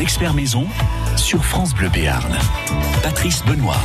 Experts maison sur France Bleu Béarn. Patrice Benoît.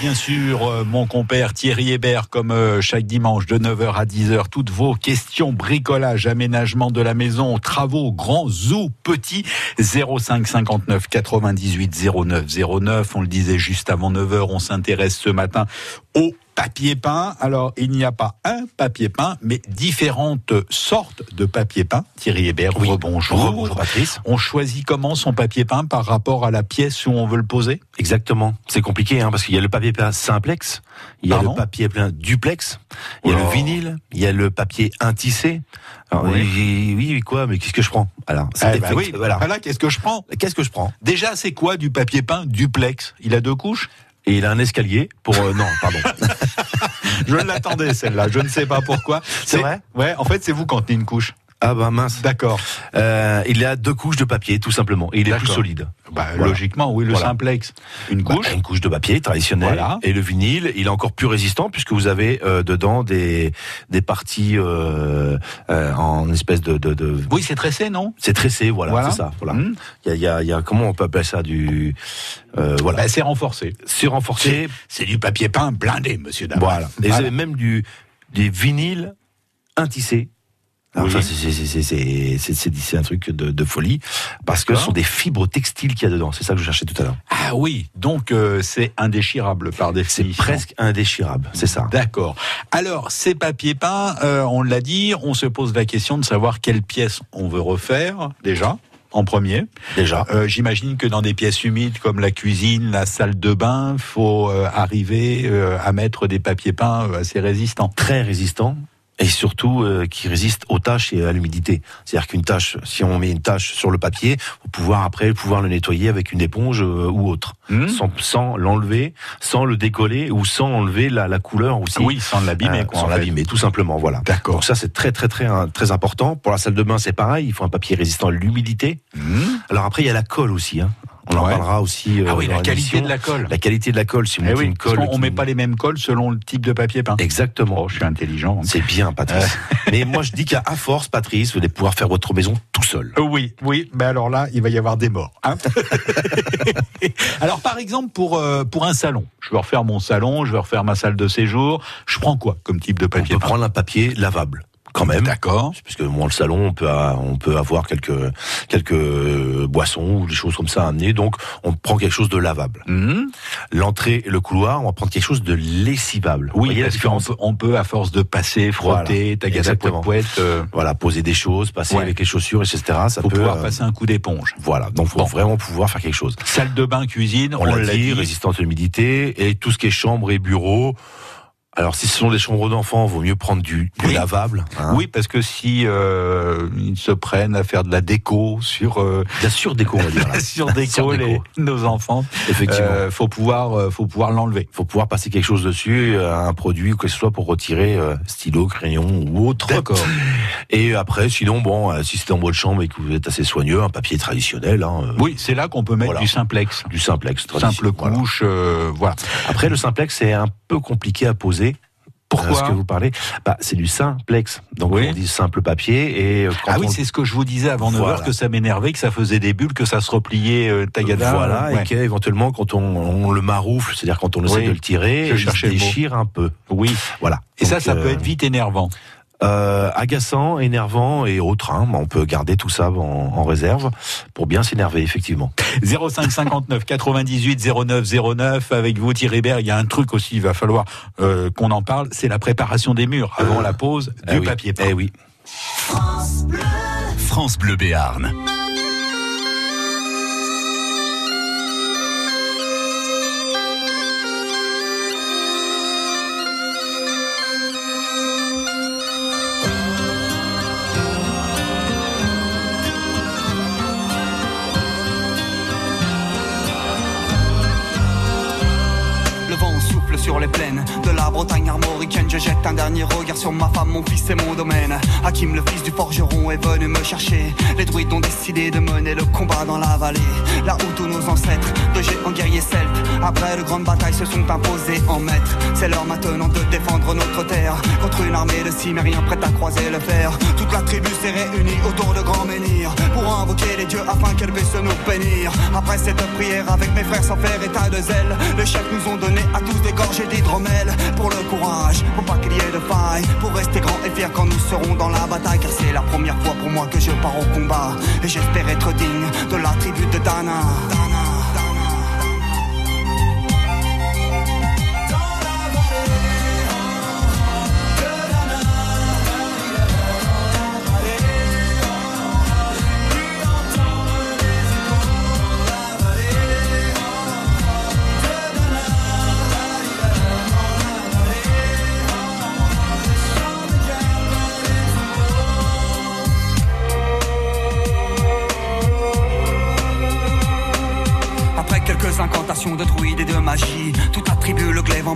Bien sûr, euh, mon compère Thierry Hébert, comme euh, chaque dimanche de 9h à 10h, toutes vos questions, bricolage, aménagement de la maison, travaux, grands ou petits, 05 59 98 09 09. On le disait juste avant 9h, on s'intéresse ce matin au papier peint. Alors, il n'y a pas un papier peint, mais différentes sortes de papier peint. Thierry Hébert, Oui. bonjour. Bonjour, Patrice. On choisit comment son papier peint par rapport à la pièce où on veut le poser? Exactement. C'est compliqué hein, parce qu'il y a le papier peint simplex, il y a Pardon? le papier peint duplex, il y a Oh. le vinyle, il y a le papier intissé. Alors, Oui. oui. oui, quoi Mais qu'est-ce que je prends? Alors, c'est Eh ben effect- oui, voilà. voilà, qu'est-ce que je prends? Qu'est-ce que je prends? Déjà, c'est quoi du papier peint duplex? Il a deux couches? Et il a un escalier pour euh, non, pardon. Je l'attendais celle-là, je ne sais pas pourquoi. C'est vrai? Ouais, en fait, c'est vous quand tenez une couche. Ah bah mince. D'accord. Euh, il a deux couches de papier tout simplement et il est plus solide. Bah, Voilà. Logiquement, oui, le Voilà. simplex. Une Bah, couche une couche de papier traditionnelle Voilà. et le vinyle, il est encore plus résistant puisque vous avez euh, dedans des des parties euh, euh, en espèce de, de, de Oui, c'est tressé, non? C'est tressé, voilà, c'est ça. Voilà. Hum. Il y a, il y, a, il y a comment on peut appeler ça du euh, voilà Bah, C'est renforcé. surrenforcé. C'est du papier peint blindé, monsieur Damas. Voilà. Et vous avez même du des vinyles intissés. Alors Oui. ça, c'est- c'est- c'est- c'est c'est- c'est- c'est un truc de, de folie parce que ce sont des fibres textiles qu'il y a dedans. C'est ça que je cherchais tout à l'heure. Ah oui, donc euh, c'est indéchirable par C'est définition. presque indéchirable. C'est ça. D'accord. Alors, ces papiers peints, euh, on l'a dit, on se pose la question de savoir quelle pièce on veut refaire, déjà, en premier. Déjà. Euh, J'imagine que dans des pièces humides comme la cuisine, la salle de bain, faut euh, arriver euh, à mettre des papiers peints assez résistants. très résistant et surtout euh, qui résiste aux tâches et à l'humidité. C'est-à-dire qu'une tâche, si on met une tâche sur le papier, faut pouvoir après pouvoir le nettoyer avec une éponge euh, ou autre, Hmm sans, sans l'enlever, sans le décoller ou sans enlever la, la couleur aussi. Oui, sans l'abîmer, Euh, sans l'abîmer, tout simplement. Voilà. D'accord. Donc ça c'est très très très très important. Pour la salle de bain c'est pareil, il faut un papier résistant à l'humidité. Hmm Alors après il y a la colle aussi. Hein. On en parlera aussi. euh, ah oui, dans la qualité de la colle. La qualité de la colle. Si vous Eh mettez oui, une colle, on qui- met pas les mêmes colles selon le type de papier peint. Exactement. Oh, je suis intelligent. C'est bien, Patrice. Mais moi, je dis qu'à force, Patrice, vous allez pouvoir faire votre maison tout seul. Euh, Oui, oui, mais alors là, il va y avoir des morts. hein. alors, par exemple, pour, euh, pour un salon, je veux refaire mon salon, je veux refaire ma salle de séjour, je prends quoi comme type de On papier peut peint? prendre un papier lavable, quand même. D'accord. Parce que moi, le salon, on peut, on peut avoir quelques, quelques boissons ou des choses comme ça à amener. Donc, on prend quelque chose de lavable. Mhm. L'entrée et le couloir, on va prendre quelque chose de lessivable. Oui, parce qu'on peut, on peut, à force de passer, frotter, Voilà, exactement. poète, euh, Voilà, poser des choses, passer Ouais. avec les chaussures, etc. Ça faut peut. pouvoir euh, passer un coup d'éponge. Voilà, donc faut Bon. vraiment pouvoir faire quelque chose. Salle de bain, cuisine, On, l'a dit, résistante à l'humidité et tout ce qui est chambre et bureau. Alors, si ce sont des chambres d'enfants, vaut mieux prendre du, du Oui. lavable. hein. Oui, parce que si euh, ils se prennent à faire de la déco sur euh, Bien sûr, déco, on va dire. là. les- nos enfants, Effectivement. euh, faut pouvoir euh, faut pouvoir l'enlever. faut pouvoir passer quelque chose dessus, euh, un produit, que ce soit pour retirer stylo, crayon ou autre. D'accord. Et après, sinon, bon, si c'est en bois de chambre et que vous êtes assez soigneux, un papier traditionnel, hein, Oui, c'est là qu'on peut mettre Voilà. du simplex. du simplex Simple voilà. couche, voilà. Après, le simplex, c'est un peu compliqué à poser. Pourquoi Euh, ce que vous parlez, bah, c'est du simplex. Donc, Oui. on dit simple papier. Et euh, quand Ah oui, on- c'est ce que je vous disais avant 9 Voilà. que ça m'énervait, que ça faisait des bulles, que ça se repliait euh, tagada. Voilà, Ouais. et qu'éventuellement, quand on, on le maroufle, c'est-à-dire quand on essaie Oui. de le tirer, Je il se déchire un peu. Oui. Voilà. Et ça, Donc, ça peut euh, être vite énervant. Euh, agaçant, énervant et autres. Hein. On peut garder tout ça en, en réserve pour bien s'énerver, effectivement. 05 59 98 09 09 avec vous Thierry Hébert, il y a un truc aussi, il va falloir euh, qu'on en parle, c'est la préparation des murs avant la pose du Eh oui. papier peint. Eh oui. France Bleu Béarn. Bretagne armoricaine. Je jette un dernier regard sur ma femme, mon fils et mon domaine. Hakim, le fils du forgeron, est venu me chercher. Les druides ont décidé de mener le combat dans la vallée. Là où tous nos ancêtres, de géants guerriers celtes, après de grandes batailles, se sont imposés en maîtres. C'est l'heure maintenant de défendre notre terre contre une armée de cimériens prête à croiser le fer. Toute la tribu s'est réunie autour de grands menhirs pour invoquer les dieux afin qu'elle puisse nous bénir. Après cette prière avec mes frères sans faire état de zèle, les chefs nous ont donné à tous des gorgées d'hydromel pour le courage, pour pas qu'il y ait de faille, pour rester grand et fier quand nous serons dans la bataille, car c'est la première fois pour moi que je pars au combat et j'espère être digne de la tribu de Dana.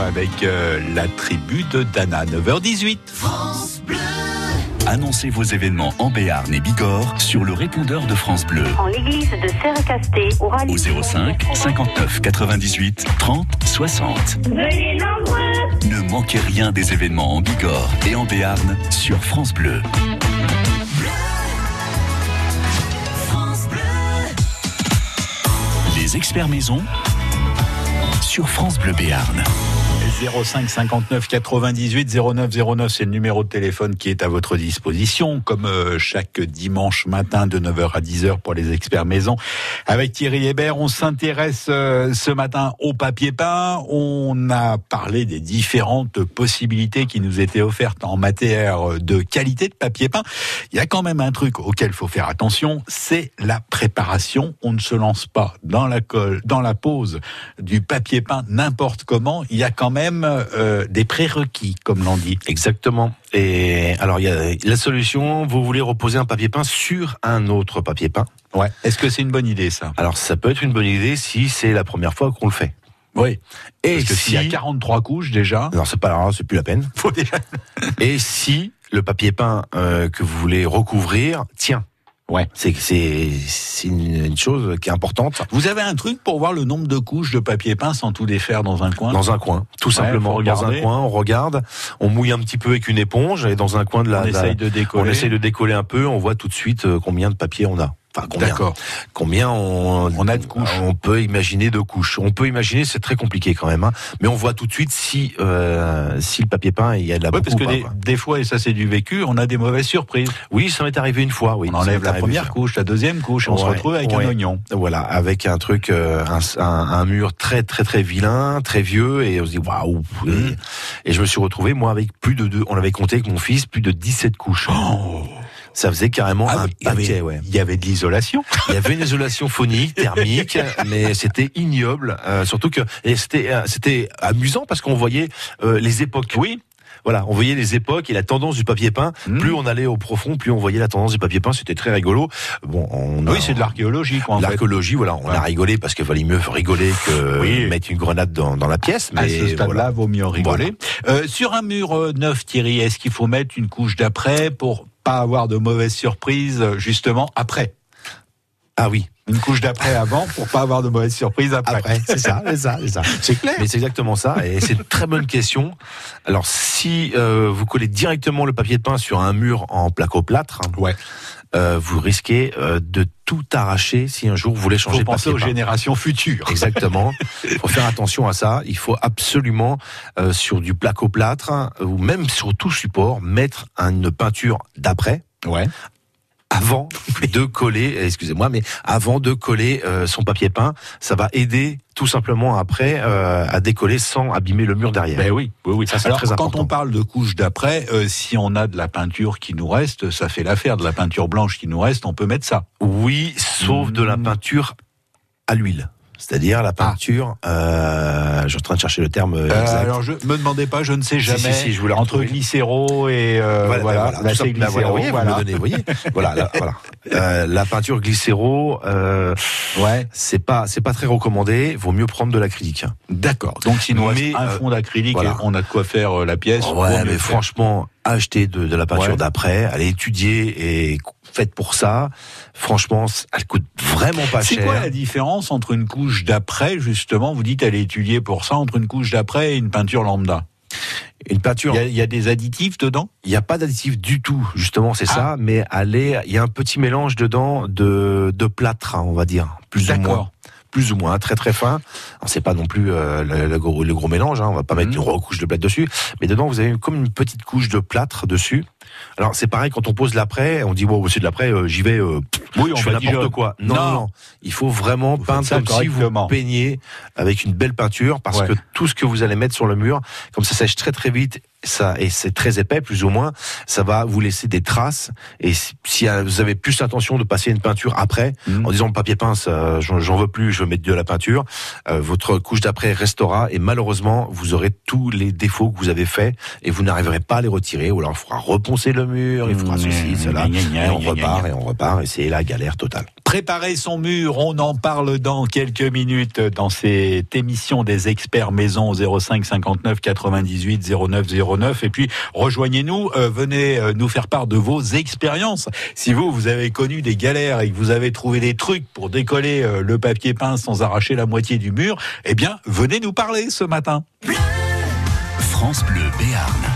Avec euh, la tribu de Dana, 9h18. France Bleu. Annoncez vos événements en Béarn et Bigorre sur le répondeur de France Bleu. En l'église de Serre-Casté, au Au 05 59 98 30 60. Venez nombreux Ne manquez rien des événements en Bigorre et en Béarn sur France Bleu. Les experts maison sur France Bleu Béarn. 05 59 98 09 09, c'est le numéro de téléphone qui est à votre disposition, comme euh, chaque dimanche matin de 9h à 10h pour les experts maison. Avec Thierry Hébert, on s'intéresse euh, ce matin au papier peint. On a parlé des différentes possibilités qui nous étaient offertes en matière de qualité de papier peint. Il y a quand même un truc auquel il faut faire attention, c'est la préparation. On ne se lance pas dans la colle, dans la pose du papier peint n'importe comment. Il y a quand même même euh, des prérequis, comme l'on dit. Exactement. Et alors, il y a la solution, vous voulez reposer un papier peint sur un autre papier peint. Ouais. Est-ce que c'est une bonne idée, ça? Alors, ça peut être une bonne idée si c'est la première fois qu'on le fait. Oui. Et Parce que s'il y a 43 couches déjà, Non, c'est pas alors, c'est plus la peine. faut déjà... Et si le papier peint euh, que vous voulez recouvrir tient. Ouais. C'est c'est une, chose qui est importante Vous avez un truc pour voir le nombre de couches de papier peint sans tout défaire dans un coin? Dans un coin, tout simplement dans un coin. On regarde, on mouille un petit peu avec une éponge et dans un coin de la, On essaye de décoller. on essaye de décoller un peu. On voit tout de suite euh, combien de papier on a. Enfin, combien, D'accord. combien on, On a de couches. On peut imaginer de couches. On peut imaginer, c'est très compliqué quand même, hein, mais on voit tout de suite si euh, si le papier peint il y a de la Oui, parce que pas, des, fois, et ça c'est du vécu, on a des mauvaises surprises. Oui, ça m'est arrivé une fois. Oui, On enlève la première ça. couche, la deuxième couche, et on se retrouve avec ouais. un oignon. Voilà, avec un truc, euh, un, un, un mur très très très vilain, très vieux, et on se dit waouh. Mmh. Et, et je me suis retrouvé moi avec plus de deux. On avait compté avec mon fils plus de 17 couches. Ça faisait carrément. Ah un il avait- ouais. Il y avait de l'isolation. Il y avait une isolation phonique, thermique, mais c'était ignoble. euh, surtout que et c'était euh, c'était amusant parce qu'on voyait euh, les époques. Oui. Voilà, on voyait les époques et la tendance du papier peint. Mm. Plus on allait au profond, plus on voyait la tendance du papier peint. C'était très rigolo. Bon, on a- Oui, c'est de l'archéologie. L'archéologie, voilà, on Ouais. a rigolé parce qu'il valait mieux rigoler que Oui. mettre une grenade dans, dans la pièce. Mais À ce stade-là, voilà. vaut mieux rigoler. Euh, sur un mur euh, neuf, Thierry, est-ce qu'il faut mettre une couche d'après pour pas avoir de mauvaises surprises, justement, après. Ah oui, Une couche d'après avant pour pas avoir de mauvaises surprises après. après, c'est ça, c'est ça, c'est ça. C'est clair. Mais c'est exactement ça, et c'est une très bonne question. Alors, si euh, vous collez directement le papier de peint sur un mur en placo-plâtre, hein, Ouais. euh, vous risquez euh, de tout arracher si un jour vous voulez changer Faut de penser aux générations futures. Exactement. Il faut faire attention à ça. Il faut absolument, euh, sur du placo-plâtre, ou même sur tout support, mettre une peinture d'après. Ouais. Avant de coller, excusez-moi, mais avant de coller euh, son papier peint, ça va aider tout simplement après euh, à décoller sans abîmer le mur derrière. Ben oui, oui, oui. Ça, c'est Alors, très quand important. on parle de couche d'après, euh, si on a de la peinture qui nous reste, ça fait l'affaire. De la peinture blanche qui nous reste, on peut mettre ça. Oui, sauf de la Mm. peinture à l'huile. C'est-à-dire la peinture, euh, je suis en train de chercher le terme Euh, exact. alors, je me demandez pas, je ne sais Si, jamais. si, si, je vous l'ai entre glycéro et euh, voilà, là, voilà, glycéro, vous voyez, vous voilà. me donnez, vous voyez. voilà, là, voilà. Euh, la peinture glycéro, euh, Ouais, c'est pas, c'est pas très recommandé. Vaut mieux prendre de l'acrylique. d'accord. Donc s'il nous Mais, un euh, fond d'acrylique, on a de quoi faire euh, la pièce. Ouais, mais franchement, achetez de, de la peinture Ouais. d'après, allez étudier et faites pour ça. Franchement, elle coûte vraiment pas C'est cher. quoi la différence entre une couche d'après, justement, vous dites elle est étudiée pour ça, entre une couche d'après et une peinture lambda? Une peinture, Il y, a, il y a des additifs dedans? Il n'y a pas d'additif du tout, justement, c'est Ah. ça. Mais allez, il y a un petit mélange dedans de, de plâtre, hein, on va dire, plus ou moins. Plus ou moins, très très fin. C'est pas non plus euh, le, le gros, le gros mélange, hein, on va pas mettre Mhm. une recouche de plâtre dessus, mais dedans vous avez comme une petite couche de plâtre dessus. Alors c'est pareil quand on pose l'après, on dit bon c'est de l'après, euh, j'y vais, euh, Oui, je fais n'importe quoi. Non, non, non. Il faut vraiment Vous peindre comme si vous peignez avec une belle peinture, parce Ouais. que tout ce que vous allez mettre sur le mur, comme ça sèche très très vite, ça et c'est très épais plus ou moins, ça va vous laisser des traces. Et si, euh, vous avez plus l'intention de passer une peinture après, Mhm. en disant papier peint, ça, j'en veux plus, je veux mettre de la peinture, euh, votre couche d'après restera et malheureusement vous aurez tous les défauts que vous avez faits et vous n'arriverez pas à les retirer. Ou alors il faudra reponcer le mur, il faudra Mmh, ceci, cela, et on repart et on repart et c'est la galère totale. Préparer son mur, on en parle dans quelques minutes dans cette émission des experts maison 05 59 98 09 09 et puis rejoignez-nous, euh, venez euh, nous faire part de vos expériences. Si vous vous avez connu des galères et que vous avez trouvé des trucs pour décoller euh, le papier peint sans arracher la moitié du mur, eh bien venez nous parler ce matin. France Bleu Béarn.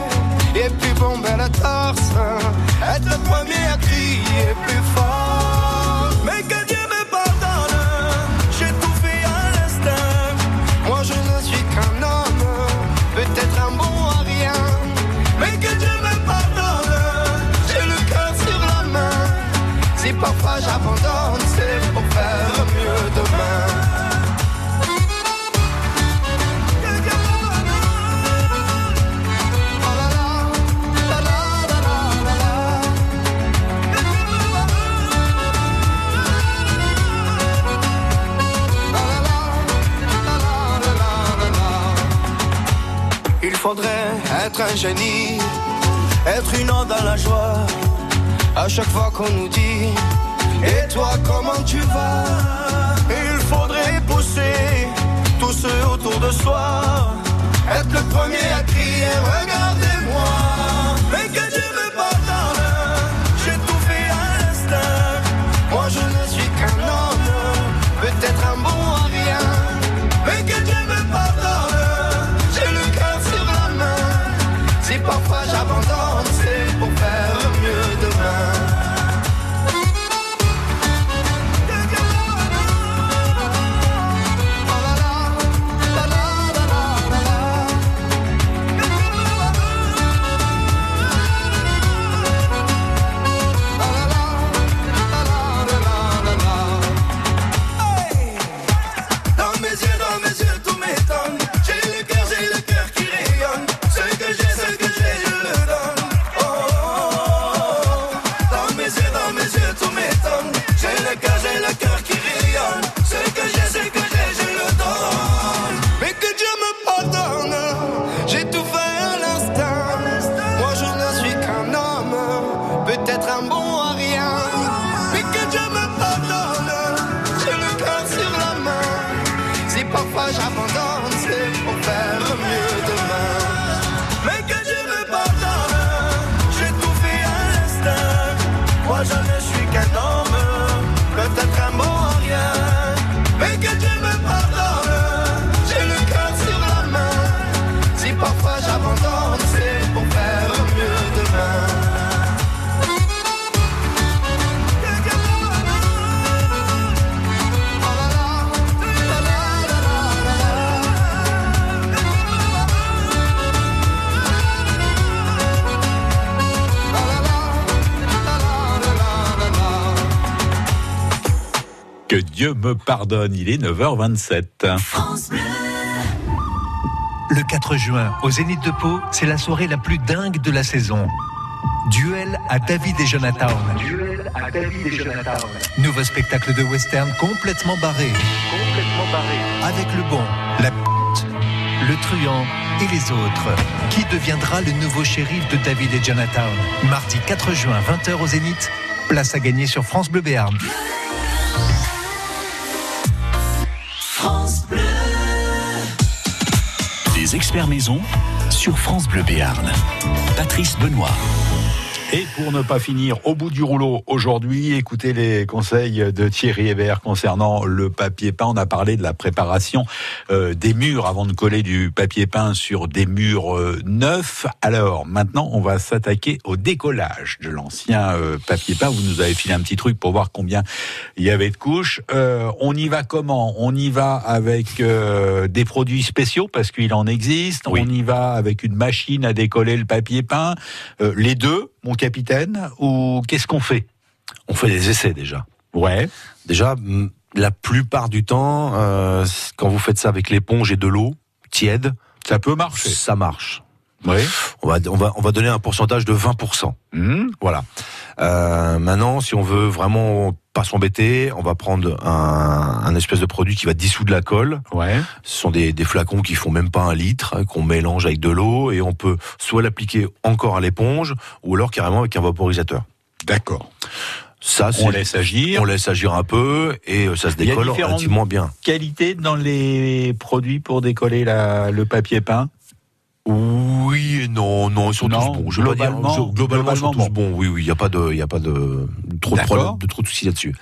être le premier à crier plus être un génie, être une onde dans la joie. À chaque fois qu'on nous dit, et toi comment tu vas? Il faudrait pousser tous ceux autour de soi, être le premier à crier, regardez-moi. Dieu me pardonne, il est 9h27. Le 4 juin, au Zénith de Pau, c'est la soirée la plus dingue de la saison. Duel à David et Jonathan. Duel à David et Jonathan. Nouveau spectacle de western complètement barré. Complètement barré. Avec le bon, la p***, le truand et les autres. Qui deviendra le nouveau shérif de David et Jonathan? Mardi 4 juin, 20h au Zénith. Place à gagner sur France Bleu Béarn. Experts maison sur France Bleu Béarn. Patrice Benoît. Et pour ne pas finir au bout du rouleau aujourd'hui, écoutez les conseils de Thierry Hébert concernant le papier peint. On a parlé de la préparation euh, des murs avant de coller du papier peint sur des murs euh, neufs. Alors maintenant, on va s'attaquer au décollage de l'ancien euh, papier peint. Vous nous avez filé un petit truc pour voir combien il y avait de couches. Euh, on y va comment? On y va avec euh, des produits spéciaux parce qu'il en existe. Oui. On y va avec une machine à décoller le papier peint. Euh, les deux, mon capitaine, ou qu'est-ce qu'on fait? On fait des essais déjà. Ouais. Déjà, la plupart du temps, euh, quand vous faites ça avec l'éponge et de l'eau tiède, Ça peut marcher. ça marche. Oui. On va, on va, on va donner un pourcentage de 20%. Mmh. Voilà. Euh, maintenant, si on veut vraiment pas s'embêter, on va prendre un, un espèce de produit qui va dissoudre la colle. Ouais. Ce sont des, des flacons qui font même pas un litre, hein, qu'on mélange avec de l'eau et on peut soit l'appliquer encore à l'éponge ou alors carrément avec un vaporisateur. D'accord. Ça, On laisse agir. on laisse agir un peu et euh, ça se décolle relativement bien. Qualité dans les produits pour décoller la, le papier peint? Oui et non, non, ils sont Non, tous bons. Je pas dire, globalement- globalement, ils sont globalement tous bons. Oui, oui, il y a pas de, il a pas de trop de problèmes, de trop de soucis là-dessus.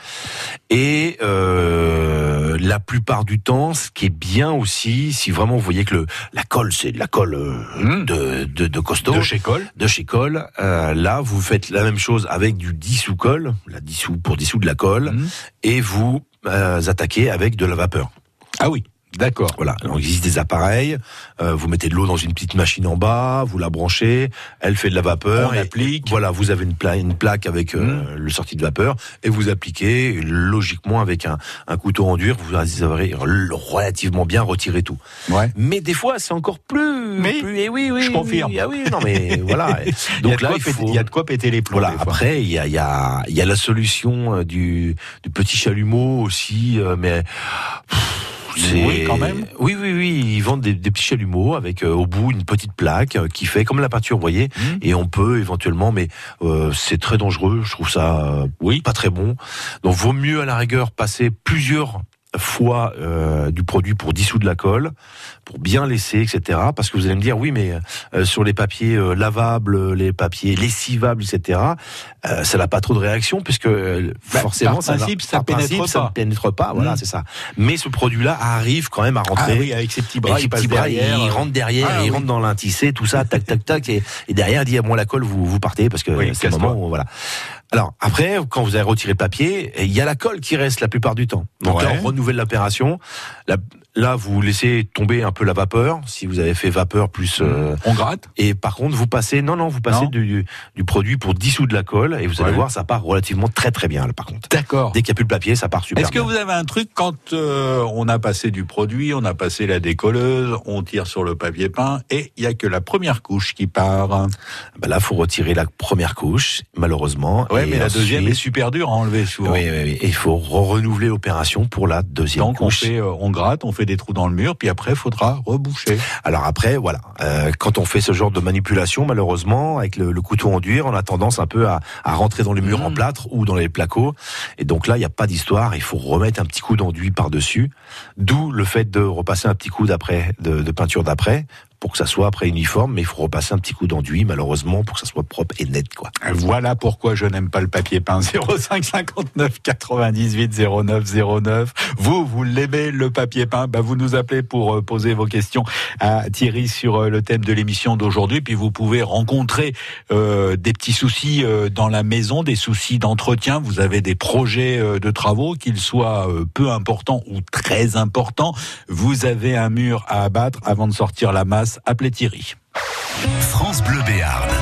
Et euh, la plupart du temps, ce qui est bien aussi, si vraiment vous voyez que le la colle, c'est de la colle euh, Mmh. de, de de costaud, de chez Cole. de chez Colle, euh, là vous faites la même chose avec du dissous colle, la dissous pour dissoudre la colle, Mmh. et vous attaquez avec de la vapeur. Ah oui. D'accord. Voilà, alors il existe des appareils, euh, vous mettez de l'eau dans une petite machine en bas, vous la branchez, elle fait de la vapeur. On et- applique. voilà, vous avez une, pla- une plaque avec euh, le sorti de vapeur et vous appliquez logiquement avec un, un couteau enduire, vous avez relativement bien retiré tout. Ouais. Mais des fois, c'est encore plus. Mais, plus- eh oui, oui, je oui, confirme. ah oui, non mais voilà. il Donc de là, il faut. il y a de quoi péter les plombs. Voilà. Après, il y a, il y a, il y a la solution euh, du, du petit chalumeau aussi, euh, mais pff, Oui, quand même. Oui, oui, oui. Ils vendent des, des petits chalumeaux avec euh, au bout une petite plaque euh, qui fait comme la peinture, vous voyez. Mhm. Et on peut éventuellement, mais euh, c'est très dangereux. Je trouve ça euh, Oui. pas très bon. Donc, vaut mieux à la rigueur passer plusieurs fois euh, du produit pour dissoudre la colle, pour bien laisser, etc. Parce que vous allez me dire, oui, mais euh, sur les papiers euh, lavables, les papiers lessivables, etc., euh, ça n'a pas trop de réaction, puisque euh, Bah, forcément, par ça, va- ça par pénètre principe, ça pas. ne pénètre pas. Voilà, Mm. c'est ça. Mais ce produit-là arrive quand même à Ah rentrer. oui, avec ses petits Et bras, ses il passe petits bras, derrière. il rentre derrière, Ah, il oui. rentre dans l'intissé, tout ça, tac, tac, tac, et, et derrière, il dit, à moi la colle, vous, vous partez, parce que Oui, c'est le moment où, voilà. Alors, après, quand vous avez retiré le papier, il y a la colle qui reste la plupart du temps. Donc là, on renouvelle l'opération. Là, vous laissez tomber un peu la vapeur, si vous avez fait vapeur plus, euh, On gratte et par contre, vous passez, non, non, vous passez Non. du, du produit pour dissoudre la colle, et vous allez Ouais. voir, ça part relativement très très bien, là, par contre. D'accord. Dès qu'il n'y a plus de papier, ça part super Est-ce que vous avez un truc quand euh, on a passé du produit, on a passé la décolleuse, on tire sur le papier peint et il y a que la première couche qui part? Bah là, faut retirer la première couche, malheureusement. Et mais la ensuite- deuxième est super dure à enlever souvent. Oui, oui, oui. Et il faut re- renouveler l'opération pour la deuxième Donc on couche. fait, euh, on gratte, on fait des trous dans le mur, puis après il faudra reboucher. Alors après, voilà, euh, quand on fait ce genre de manipulation, malheureusement, avec le, le couteau enduire, on a tendance un peu à, à rentrer dans les murs en plâtre ou dans les placos. Et donc là, il n'y a pas d'histoire. Il faut remettre un petit coup d'enduit par-dessus. D'où le fait de repasser un petit coup d'après, de, de peinture d'après, pour que ça soit après uniforme. Mais il faut repasser un petit coup d'enduit, malheureusement, pour que ça soit propre et net, quoi. Voilà pourquoi je n'aime pas le papier peint. 05 59 98 09 09. Vous, vous l'aimez le papier peint? Bah Vous nous appelez pour euh, poser vos questions à Thierry sur euh, le thème de l'émission d'aujourd'hui. Puis vous pouvez rencontrer euh, des petits soucis dans la maison, des soucis d'entretien. Vous avez des projets de travaux, qu'ils soient peu importants ou très importants. Vous avez un mur à abattre avant de sortir la masse. Appelez Thierry. France Bleu Béarn.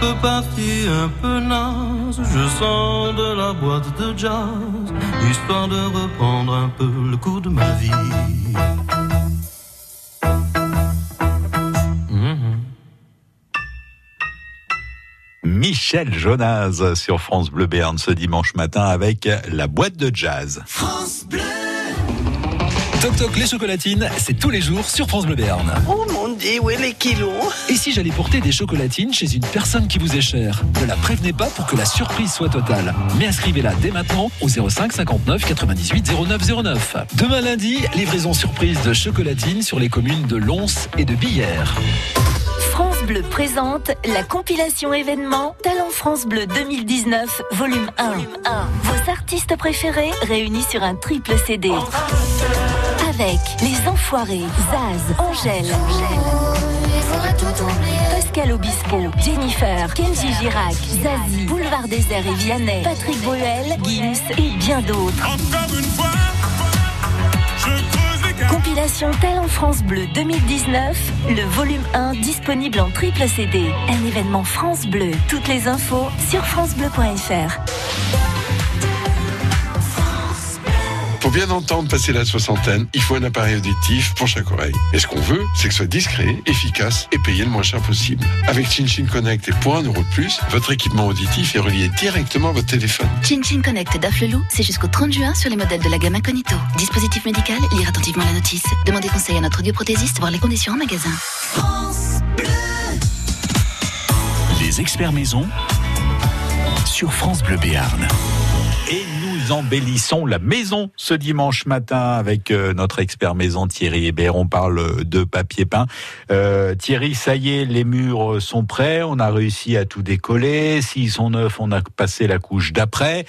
Peu parti, un peu naze, je sors de la boîte de jazz, histoire de reprendre un peu le cours de ma vie. Mhm. Michel Jonas sur France Bleu Béarn ce dimanche matin avec la boîte de jazz. Toc Toc les chocolatines, c'est tous les jours sur France Bleu Béarn. Oh mon dieu, où est les kilos? Et si j'allais porter des chocolatines chez une personne qui vous est chère? Ne la prévenez pas pour que la surprise soit totale. Mais inscrivez-la dès maintenant au 05 59 98 09 09. Demain lundi, livraison surprise de chocolatines sur les communes de Lons et de Billère. France Bleu présente la compilation événement Talent France Bleu 2019, volume 1. Vos artistes préférés réunis sur un triple CD. Avec Les Enfoirés, Zaz, Angèle, Pascal Obispo, Jennifer, Kenji Girac, Zazie, Boulevard Désert et Vianney, Patrick Bruel, Gims et bien d'autres. Compilation Talent France Bleu 2019, le volume 1 disponible en triple CD. Un événement France Bleu. Toutes les infos sur francebleu.fr. Pour bien entendre passer la soixantaine, il faut un appareil auditif pour chaque oreille. Et ce qu'on veut, c'est que ce soit discret, efficace et payé le moins cher possible. Avec ChinChin Connect et pour un euro de plus, votre équipement auditif est relié directement à votre téléphone. Chin Chin Connect d'Afflelou, c'est jusqu'au 30 juin sur les modèles de la gamme Incognito. Dispositif médical, lire attentivement la notice. Demandez conseil à notre audioprothésiste, voir les conditions en magasin. Les experts maison sur France Bleu Béarn. Nous embellissons la maison ce dimanche matin avec euh, notre expert maison Thierry Hébert. On parle de papier peint. Euh, Thierry, ça y est, les murs sont prêts. On a réussi à tout décoller. S'ils sont neufs, on a passé la couche d'après.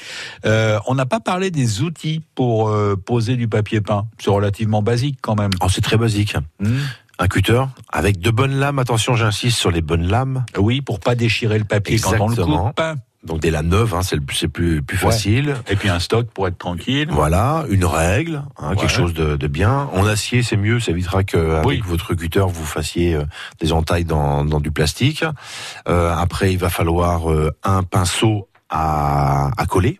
Euh, on n'a pas parlé des outils pour euh, poser du papier peint. C'est relativement basique quand même. Oh, c'est très basique. Hmm. Un cutter avec de bonnes lames. Attention, j'insiste sur les bonnes lames. Oui, pour pas déchirer le papier quand on le Exactement. coupe. Donc des lames neuves, hein, c'est plus- Ouais. facile. Et puis un stock pour être tranquille. Voilà, une règle, hein, Ouais. quelque chose de, de bien. En acier, c'est mieux, ça évitera que avec Oui. votre cutter, vous fassiez euh, des entailles dans, dans du plastique. Euh, après, il va falloir euh, un pinceau à, à coller.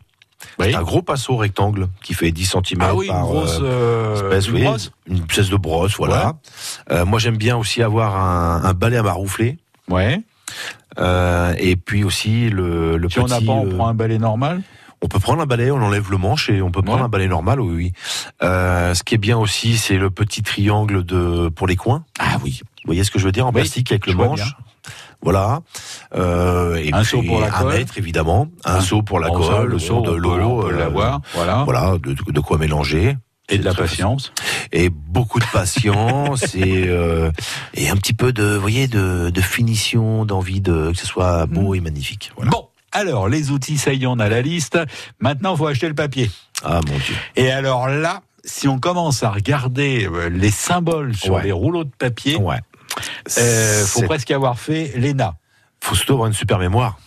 Oui. C'est un gros pinceau rectangle qui fait 10 cm Ah oui, une grosse euh, euh, espèce, une oui, brosse. une espèce de brosse, voilà. Euh, moi, j'aime bien aussi avoir un, un balai à maroufler. Ouais. Euh, et puis aussi le, le Si petit. on n'a pas, on euh, prend un balai normal. on peut prendre un balai, on enlève le manche et on peut prendre Ouais. un balai normal, oui, oui. Euh, ce qui est bien aussi, c'est le petit triangle de pour les coins. Ah oui. Vous voyez ce que je veux dire en Oui, plastique avec le manche. bien. Voilà. Euh, et Un puis seau pour la un colle. mètre évidemment, un Ah. seau pour la colle, le seau, de l'eau, euh, l'avoir. Voilà. Voilà, de, de quoi mélanger. Et de la patience. et beaucoup de patience et euh, et un petit peu de vous voyez de, de finition d'envie de que ce soit beau et magnifique voilà. Bon, alors les outils, ça y est, on a la liste. Maintenant, faut acheter le papier. ah mon dieu Et alors là, si on commence à regarder euh, les symboles sur Ouais. les rouleaux de papier, ouais euh, faut presque avoir fait l'ENA. faut surtout avoir une super mémoire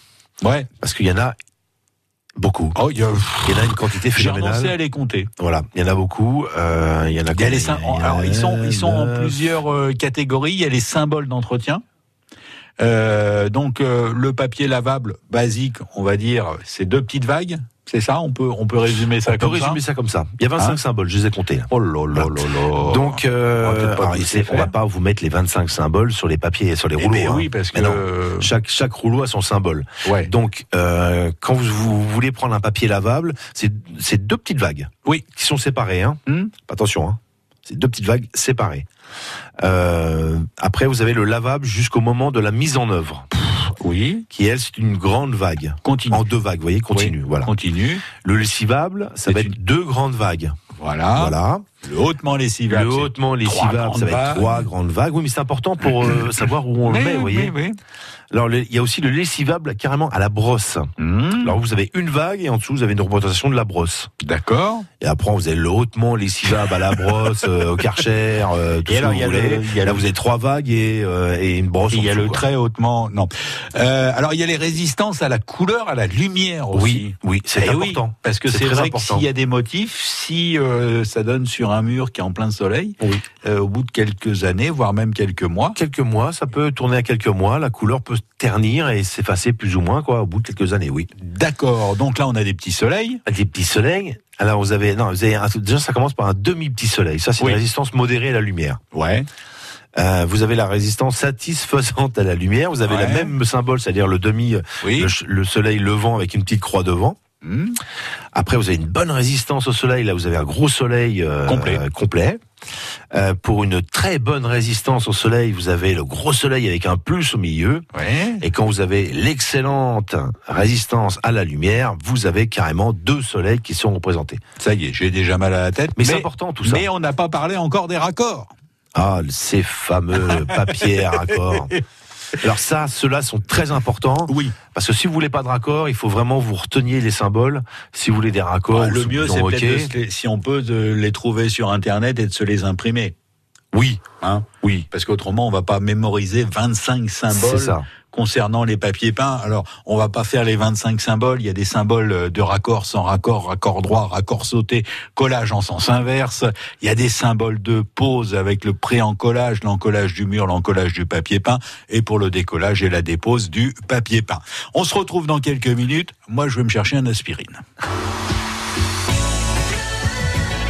Ouais. parce qu'il y en a beaucoup Oh, il y a- il y en a une quantité J'ai renoncé à phénoménale les compter. voilà il y en a beaucoup euh, il y en a Il y a les combien sym- Il y en a alors, ils sont, ils sont en plusieurs euh, catégories. Il y a les symboles d'entretien. Euh, donc euh, le papier lavable basique, on va dire, c'est deux petites vagues. C'est ça On peut, on peut résumer ça on peut comme résumer ça. comme ça il y a 25 Hein symboles je les ai comptés. Oh là là là là. donc euh, On va on va pas vous mettre les 25 symboles sur les papiers et sur les Eh rouleaux ben hein. oui, parce que non. chaque chaque rouleau a son symbole ouais. Donc, euh, quand vous, vous voulez prendre un papier lavable, c'est c'est deux petites vagues. Oui. Qui sont séparées. Hein. Hmm. Attention, hein. c'est deux petites vagues séparées. Euh, après, vous avez le lavable jusqu'au moment de la mise en œuvre, Oui. qui elle, c'est une grande vague. Continue. En deux vagues, vous voyez, continue. Oui, Voilà. Continue. Le lessivable, ça va une- être deux grandes vagues. Voilà. Voilà. Le hautement lessivable. Le hautement lessivable, ça va être trois grandes vagues. Oui, mais c'est important pour euh, savoir où on le Oui, met, vous oui, voyez. oui. Alors, il y a aussi le lessivable carrément à la brosse. Hmm. Alors, vous avez une vague et en dessous, vous avez une représentation de la brosse. D'accord. Et après, vous avez le hautement lessivable à la brosse, euh, au karcher, euh, tout Et ce alors, que il y a vous le- voulez. il y a Là, le- vous avez trois vagues et, euh, et une brosse. Il y a le quoi. très hautement. Non. Euh, alors il y a les résistances à la couleur, à la lumière aussi. Oui, oui, c'est Eh oui, important. parce que C'est c'est vrai important. que s'il y a des motifs, si euh, ça donne sur un mur qui est en plein soleil, Oui. euh, au bout de quelques années, voire même quelques mois, Quelques mois, ça peut tourner à quelques mois. La couleur peut se ternir et s'effacer plus ou moins, quoi, au bout de quelques années, oui. d'accord. Donc là, on a des petits soleils. Des petits soleils. Alors vous avez non, vous avez un- déjà ça commence par un demi petit soleil. Ça c'est Oui. une résistance modérée à la lumière. Ouais. Euh, vous avez la résistance satisfaisante à la lumière. Vous avez Ouais. la même symbole, c'est-à-dire le demi, Oui. le, le soleil levant avec une petite croix devant. Après, vous avez une bonne résistance au soleil. Là, vous avez un gros soleil euh, Complet. euh, complet. Euh, pour une très bonne résistance au soleil, vous avez le gros soleil avec un plus au milieu. Ouais. Et quand vous avez l'excellente résistance à la lumière, vous avez carrément deux soleils qui sont représentés. Ça y est, j'ai déjà mal à la tête. Mais c'est important, tout ça. Mais on n'a pas parlé encore des raccords. Ah, ces fameux papiers à raccord. Alors ça, ceux-là sont très importants. Oui. Parce que si vous voulez pas de raccord, il faut vraiment vous reteniez les symboles. Si vous voulez des raccords, Ah, ou le mieux, c'est peut-être, si on peut, de les trouver sur Internet et de se les imprimer. Oui, Hein? Oui. Parce qu'autrement, on va pas mémoriser 25 C'est symboles ça. Concernant les papiers peints. Alors, on va pas faire les 25 symboles. Il y a des symboles euh, de raccord, sans raccord, raccord droit, raccord sauté, collage en sens inverse. Il y a des symboles de pose avec le pré-encollage, l'encollage du mur, l'encollage du papier peint, et pour le décollage et la dépose du papier peint. On se retrouve dans quelques minutes. Moi, je vais me chercher un aspirine.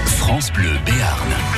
France Bleu Béarn.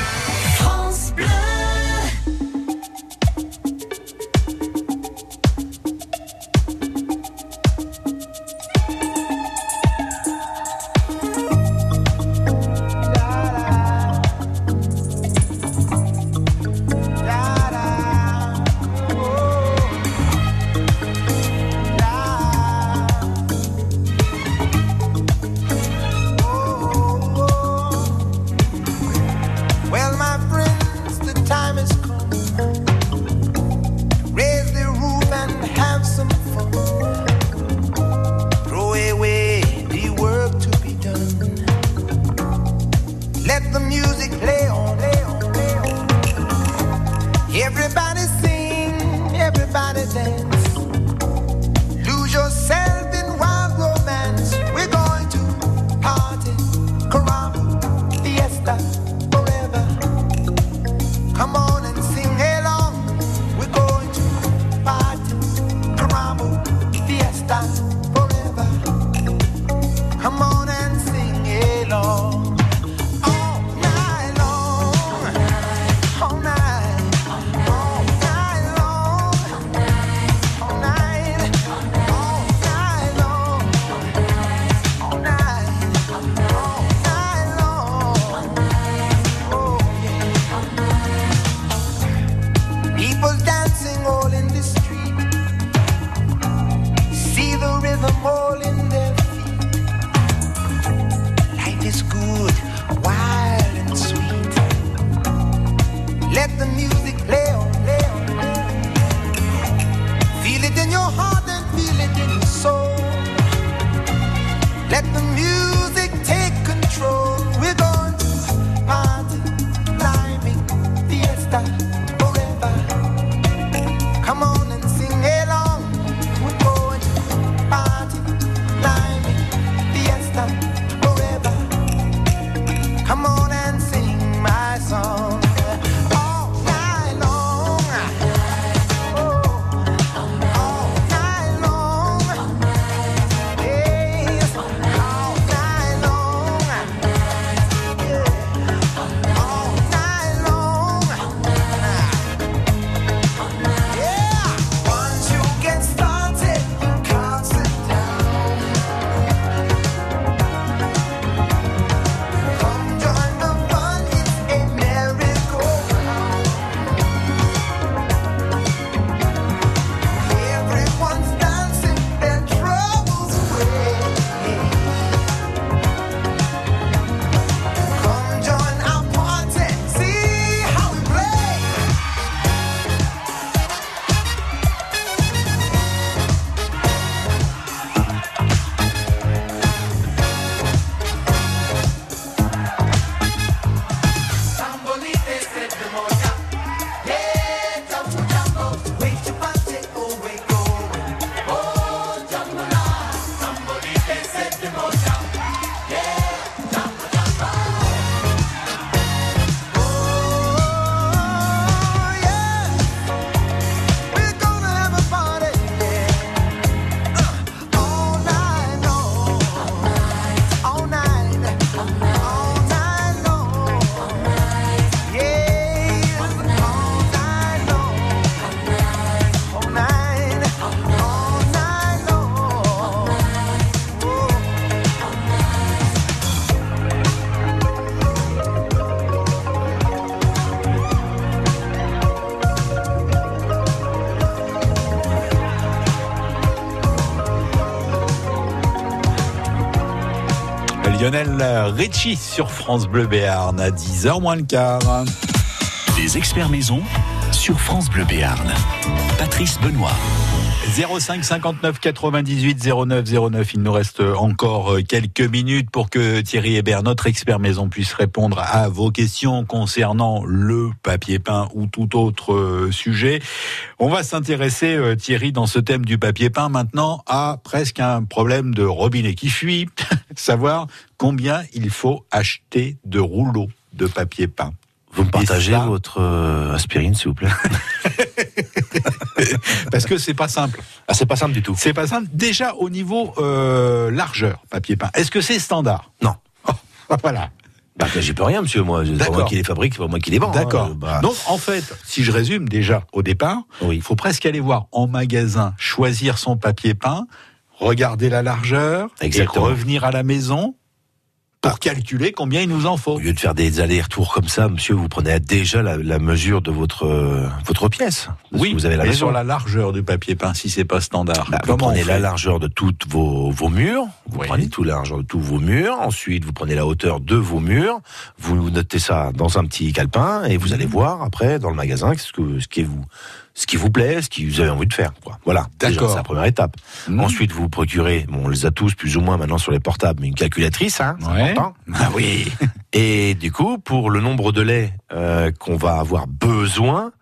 Lionel Richie sur France Bleu Béarn à 10h moins le quart. Des experts maison sur France Bleu Béarn. Patrice Benoît. 05 59 98 09 09. Il nous reste encore quelques minutes pour que Thierry Hébert, notre expert maison, puisse répondre à vos questions concernant le papier peint ou tout autre euh, sujet. On va s'intéresser, euh, Thierry, dans ce thème du papier peint maintenant à presque un problème de robinet qui fuit, savoir combien il faut acheter de rouleaux de papier peint. Vous me partagez votre euh, aspirine, s'il vous plaît? Parce que c'est pas simple. Ah, c'est pas simple du tout. C'est pas simple. Déjà au niveau euh, largeur, papier peint. Est-ce que c'est standard? Non. Oh, voilà. Bah, j'y peux rien, monsieur. Moi, c'est pas moi qui les fabrique, c'est pas moi qui les vends. D'accord. hein. Bah, Donc en fait, si je résume déjà au départ, Oui. il faut presque aller voir en magasin, choisir son papier peint, regarder la largeur, Exactement. et revenir à la maison pour calculer combien il nous en faut. Au lieu de faire des allers-retours comme ça, monsieur, vous prenez déjà la, la mesure de votre euh, votre pièce. Oui, vous avez la et sur la largeur du papier peint, si c'est pas standard. Bah, vous comment prenez la largeur de toutes vos, vos murs, vous Oui. prenez toute la largeur de tous vos murs, ensuite vous prenez la hauteur de vos murs, vous notez ça dans un petit calepin et vous Mhm. allez voir après dans le magasin ce que ce qui vous ce qui vous plaît, ce que vous avez envie de faire. Quoi. Voilà, D'accord. c'est la première étape. Mhm. Ensuite, vous vous procurez, bon, on les a tous plus ou moins maintenant sur les portables, mais une calculatrice, hein, c'est Ouais. important. Ah oui. Et du coup, pour le nombre de laits euh, qu'on va avoir besoin,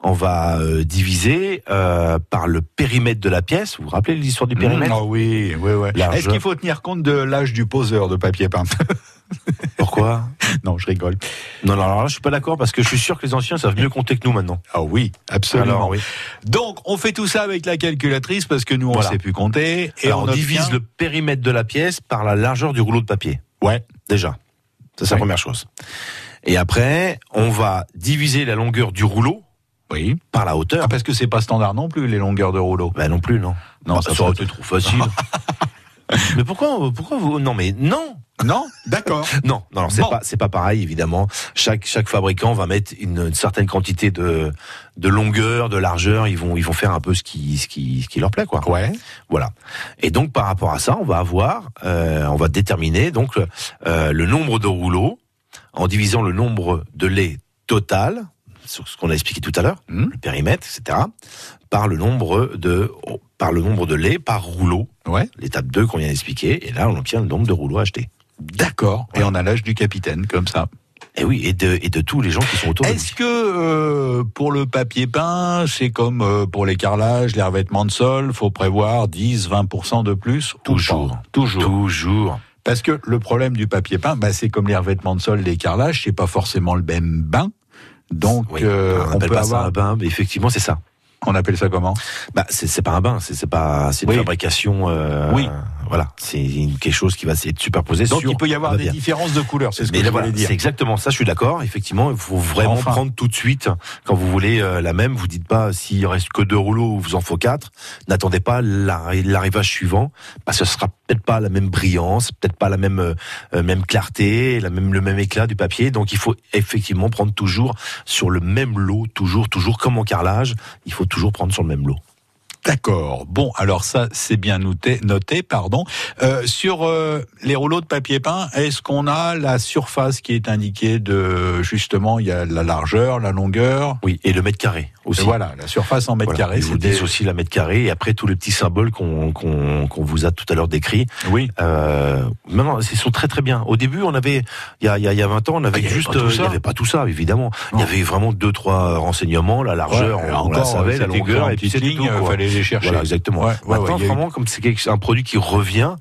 on va euh, diviser euh, par le périmètre de la pièce. Vous vous rappelez l'histoire du périmètre? Ah oui, oui, oui. Largeur. Est-ce qu'il faut tenir compte de l'âge du poseur de papier peint? Pourquoi? Non, je rigole. Non, non, alors là, je suis pas d'accord parce que je suis sûr que les anciens savent mieux compter que nous maintenant. Ah oui, absolument. Alors, oui. Donc, on fait tout ça avec la calculatrice parce que nous, on ne Voilà. sait plus compter. Et Alors, on, on divise le périmètre de la pièce par la largeur du rouleau de papier. Ouais. Déjà. Ça, c'est la première chose. Et après, on va diviser la longueur du rouleau Oui. par la hauteur. Ah, parce que c'est pas standard non plus, les longueurs de rouleau. Ben non plus, non. Non, Ah, ça ça aurait serait- été trop facile. mais pourquoi, pourquoi vous Non, mais non. Non D'accord. Non, non, non, c'est Bon. pas, c'est pas pareil évidemment. Chaque chaque fabricant va mettre une, une certaine quantité de de longueur, de largeur. Ils vont ils vont faire un peu ce qui ce qui ce qui leur plaît quoi. Ouais. Voilà. Et donc par rapport à ça, on va avoir, euh, on va déterminer donc le, euh, le nombre de rouleaux en divisant le nombre de laits total sur ce qu'on a expliqué tout à l'heure, Hmm. le périmètre, etc. Par le nombre de par le nombre de laits par rouleau. Ouais. L'étape 2 qu'on vient d'expliquer. Et là, on obtient le nombre de rouleaux achetés. D'accord. Et on a l'âge du capitaine, comme ça. Et oui, et de, et de tous les gens qui sont autour de Est-ce que euh, pour le papier peint, c'est comme euh, pour les carrelages, les revêtements de sol, faut prévoir 10-20% de plus ou Toujours. Toujours. Toujours. Parce que le problème du papier peint, bah, c'est comme les revêtements de sol, les carrelages, c'est pas forcément le même bain. Donc, Oui, euh, on on, appelle peut pas ça un bain, mais effectivement, c'est ça. On appelle ça comment? Bah, c'est pas un bain, c'est pas, c'est une Oui. fabrication. euh, Oui. Voilà, c'est quelque chose qui va être superposé Donc sur. il peut y avoir va des bien. différences de couleurs, c'est ce Mais que là, je voulais voilà, dire. c'est exactement ça. Je suis d'accord. Effectivement, il faut vraiment Enfin. prendre tout de suite quand vous voulez euh, la même. Vous dites pas s'il reste que deux rouleaux, vous en faut quatre. N'attendez pas l'arri- l'arrivage suivant, parce que ce sera peut-être pas la même brillance, peut-être pas la même euh, même clarté, la même le même éclat du papier. Donc il faut effectivement prendre toujours sur le même lot, toujours toujours comme en carrelage. Il faut toujours prendre sur le même lot. D'accord. Bon, alors ça, c'est bien noté, noté pardon. Euh, sur euh, les rouleaux de papier peint, est-ce qu'on a la surface qui est indiquée de justement, il y a la largeur, la longueur? Oui, et le mètre carré aussi. Et voilà, la surface en mètre Voilà, carré, ils vous disent aussi la mètre carré et après tous les petits symboles qu'on qu'on qu'on vous a tout à l'heure décrits. Oui. Euh, maintenant, ils sont très très bien. Au début, on avait il y a il y a, il y a 20 ans, on avait Ah, juste euh, il ça. y avait pas tout ça évidemment. Il y Non. avait vraiment deux trois renseignements, la largeur, Ouais, on, on encore, la savait, la longueur et puis c'était tout. lignes, quoi. fallait les chercher. Voilà, exactement. Ouais, ouais, Maintenant, ouais, eu- vraiment, comme c'est un produit qui revient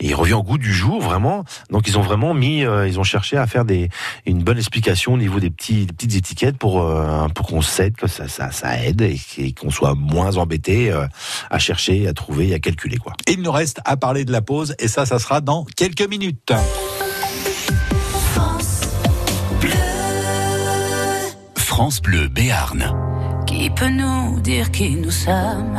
et il revient au goût du jour, vraiment. Donc, ils ont vraiment mis, euh, ils ont cherché à faire des une bonne explication au niveau des petits des petites étiquettes pour euh, pour qu'on s'aide, que ça ça ça aide et, et qu'on soit moins embêté euh, à chercher, à trouver, à calculer quoi. Il nous reste à parler de la pause, et ça, ça sera dans quelques minutes. France Bleu Béarn. Qui peut nous dire qui nous sommes?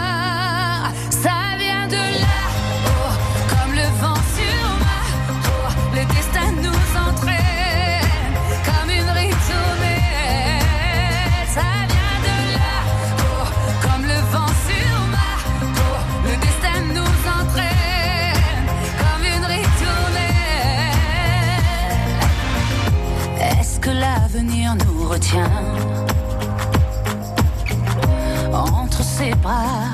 L'avenir nous retient. Entre ses bras,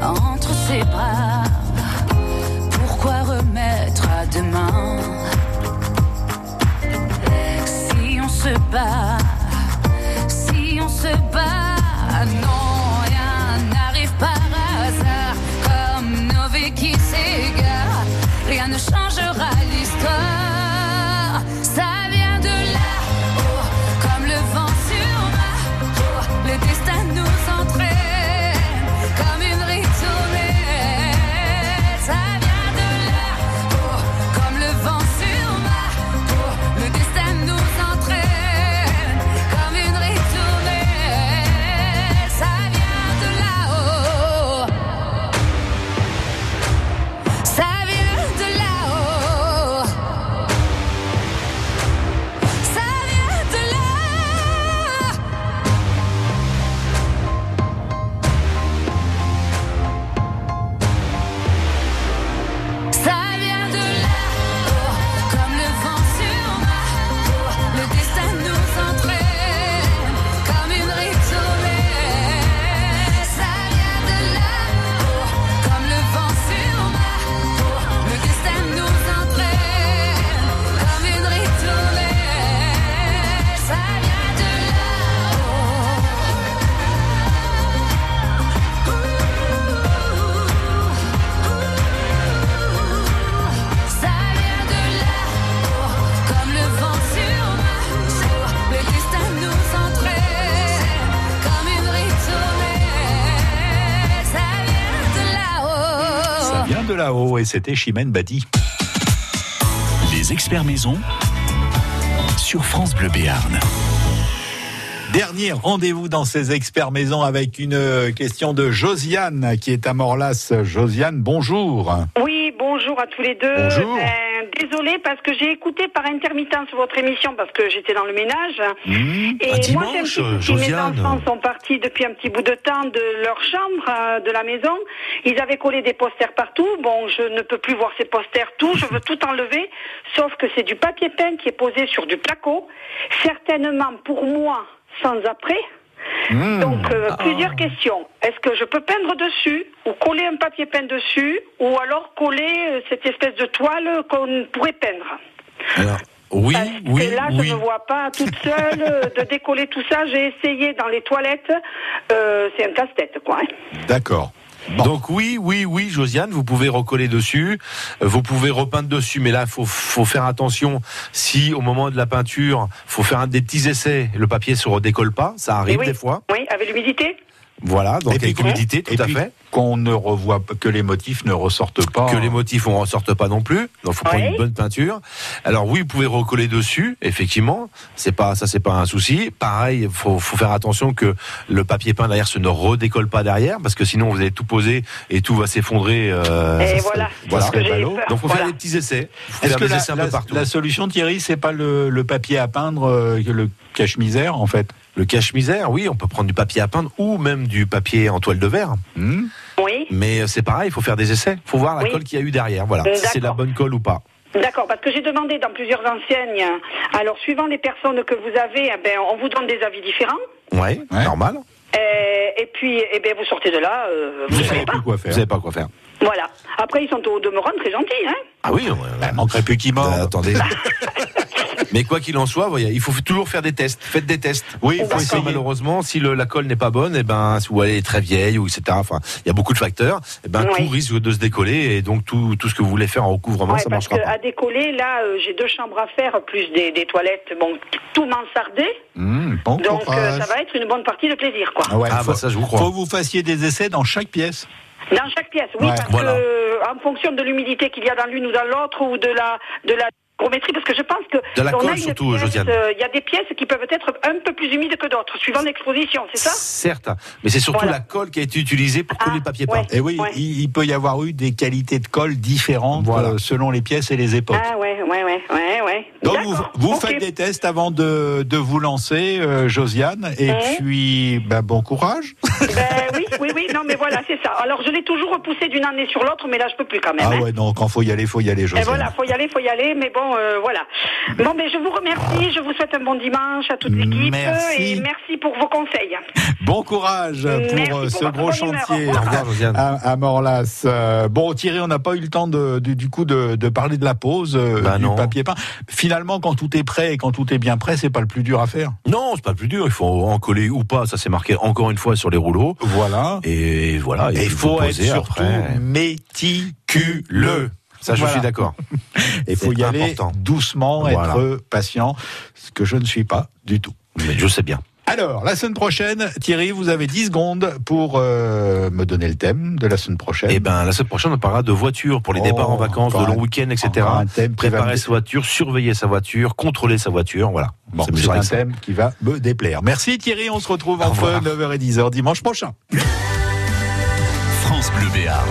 entre ses bras Pourquoi remettre à demain? Si on se bat, et c'était Chimène Badi. Les experts maison sur France Bleu Béarn. Dernier rendez-vous dans ces experts maison avec une euh, question de Josiane qui est à Morlas. Josiane, bonjour. Oui, bonjour à tous les deux. Bonjour. Ben, désolée parce que j'ai écouté par intermittence votre émission parce que j'étais dans le ménage. Mmh, Et moi, j'ai un dimanche, petit. Mes enfants sont partis depuis un petit bout de temps de leur chambre, euh, de la maison. Ils avaient collé des posters partout. Bon, je ne peux plus voir ces posters tout. Je veux tout enlever, sauf que c'est du papier peint qui est posé sur du placo. Certainement pour moi, sans après. Mmh. Donc, euh, Ah. plusieurs questions. Est-ce que je peux peindre dessus ou coller un papier peint dessus ou alors coller euh, cette espèce de toile qu'on pourrait peindre Alors, oui, oui, Et là, oui. je ne me vois pas toute seule euh, de décoller tout ça. J'ai essayé dans les toilettes. Euh, c'est un casse-tête, quoi. hein. Donc oui, oui, oui, Josiane, vous pouvez recoller dessus, euh, vous pouvez repeindre dessus, mais là, faut, faut faire attention. Si au moment de la peinture, faut faire un des petits essais, le papier se redécolle pas, ça arrive oui. des fois. Oui, avec l'humidité Voilà, donc Et puis l'humidité, tout et à puis fait. Qu'on ne revoit pas- que les motifs ne ressortent pas. Que les motifs ne ressortent pas non plus. Donc, faut prendre une bonne peinture. Alors oui, vous pouvez recoller dessus, effectivement. C'est pas, ça, c'est pas un souci. Pareil, faut, faut faire attention que le papier peint derrière se ne redécolle pas derrière, parce que sinon vous allez tout poser et tout va s'effondrer. euh, Et ça voilà, voilà. que j'ai peur. Donc faut Voilà. faire des petits essais. Faut Est-ce faire que des la, essais un la- peu partout. la solution, Thierry, c'est pas le, le papier à peindre, euh, le cache-misère, en fait? Le cache-misère, oui, on peut prendre du papier à peindre ou même du papier en toile de verre. Hmm Oui. Mais euh, c'est pareil, il faut faire des essais. Il faut voir la Oui. colle qu'il y a eu derrière. Voilà, D'accord. si c'est la bonne colle ou pas. D'accord, parce que j'ai demandé dans plusieurs enseignes. Alors, suivant les personnes que vous avez, eh ben, on vous donne des avis différents. Ouais, normal. Et puis, eh ben, vous sortez de là, euh, vous, Vous savez savez pas. plus quoi faire. Vous savez pas quoi faire. Voilà. Après, ils sont au demeurant très gentils, hein. Ah oui, Il manquerait plus qu'il mord. attendez. Mais quoi qu'il en soit, voyez, il faut toujours faire des tests. Faites des tests. Oui, il faut essayer. malheureusement, si le- la colle n'est pas bonne, et ben, ou elle est très vieille, ou etc. Enfin, il y a beaucoup de facteurs. Et ben, Oui. tout risque de se décoller, et donc tout, tout ce que vous voulez faire en recouvrement, Ouais, ça parce marchera que pas. à décoller, là, euh, j'ai deux chambres à faire, plus des, des toilettes, bon, tout mansardé. Bon Donc, euh, ça va être une bonne partie de plaisir, quoi. Ah ouais, Ah, faut, bah, ça, je vous crois. faut que vous fassiez des essais dans chaque pièce. Dans chaque pièce, oui, Ouais, parce voilà. que euh, en fonction de l'humidité qu'il y a dans l'une ou dans l'autre, ou de la de la parce que je pense que De la on colle a surtout, pièce, Josiane. euh, Il y a des pièces qui peuvent être un peu plus humides que d'autres, suivant l'exposition, c'est ça? Certes, mais c'est surtout Voilà. la colle qui a été utilisée pour coller le papier peint. Et oui, il, il peut y avoir eu des qualités de colle différentes euh, selon les pièces et les époques. Ah ouais, ouais, ouais, ouais, ouais. Donc vous, faites des tests avant de, de vous lancer, euh, Josiane, et puis ben, bon courage. Ben oui, oui, oui, non mais voilà, c'est ça. Alors je l'ai toujours repoussé d'une année sur l'autre, mais là je peux plus quand même. Ah hein. ouais, non, quand faut y aller, faut y aller, Et Josiane. voilà, faut y aller, faut y aller, mais bon, euh, voilà. Bon, mais je vous remercie, je vous souhaite un bon dimanche à toute l'équipe Merci. et merci pour vos conseils. Bon courage pour Merci euh, pour ce gros humeur. chantier à, à Morlas. Euh, bon, Thierry, on n'a pas eu le temps de, du, du coup de, de parler de la pause Bah du non. papier peint. Finalement, quand tout est prêt et quand tout est bien prêt, c'est pas le plus dur à faire. Non, c'est pas le plus dur. Il faut en coller ou pas. Ça, c'est marqué encore une fois sur les rouleaux. Voilà. Et voilà. Et il faut être surtout après. méticuleux. Ça, je Voilà. suis d'accord. Il faut y aller doucement, Voilà. être patient, ce que je ne suis pas du tout. Mais je sais bien. Alors, la semaine prochaine, Thierry, vous avez 10 secondes pour euh, me donner le thème de la semaine prochaine. Eh ben, la semaine prochaine, on parlera de voitures pour les Oh, départs en vacances, de longs week-ends, etc. un thème Préparer sa voiture, surveiller sa voiture, contrôler sa voiture, voilà. Bon, c'est un ça. thème qui va me déplaire. Merci Thierry, on se retrouve entre revoir. 9h et 10h dimanche prochain. France Bleu Béarn.